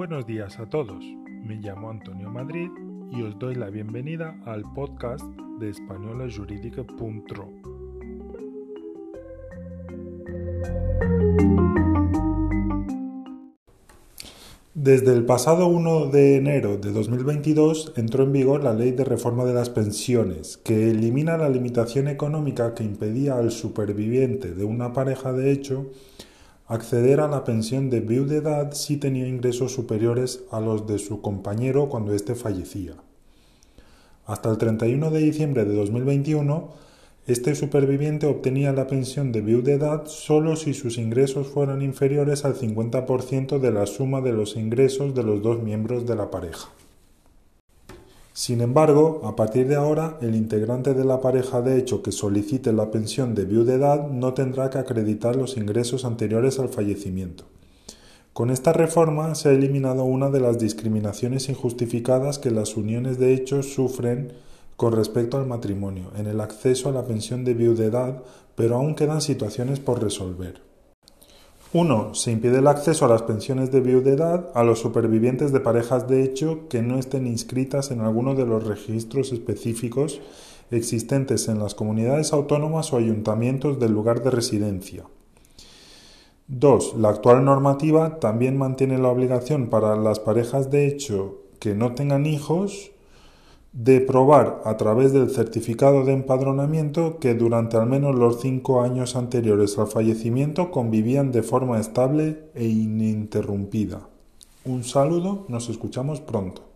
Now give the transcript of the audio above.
Buenos días a todos, me llamo Antonio Madrid y os doy la bienvenida al podcast de españolajurídica.ro. Desde el pasado 1 de enero de 2022 entró en vigor la Ley de Reforma de las Pensiones, que elimina la limitación económica que impedía al superviviente de una pareja de hecho acceder a la pensión de viudedad si tenía ingresos superiores a los de su compañero cuando éste fallecía. Hasta el 31 de diciembre de 2021, este superviviente obtenía la pensión de viudedad solo si sus ingresos fueran inferiores al 50% de la suma de los ingresos de los dos miembros de la pareja. Sin embargo, a partir de ahora, el integrante de la pareja de hecho que solicite la pensión de viudedad no tendrá que acreditar los ingresos anteriores al fallecimiento. Con esta reforma se ha eliminado una de las discriminaciones injustificadas que las uniones de hecho sufren con respecto al matrimonio en el acceso a la pensión de viudedad, pero aún quedan situaciones por resolver. 1. Se impide el acceso a las pensiones de viudedad a los supervivientes de parejas de hecho que no estén inscritas en alguno de los registros específicos existentes en las comunidades autónomas o ayuntamientos del lugar de residencia. 2. La actual normativa también mantiene la obligación para las parejas de hecho que no tengan hijos de probar a través del certificado de empadronamiento que durante al menos los cinco años anteriores al fallecimiento convivían de forma estable e ininterrumpida. Un saludo, nos escuchamos pronto.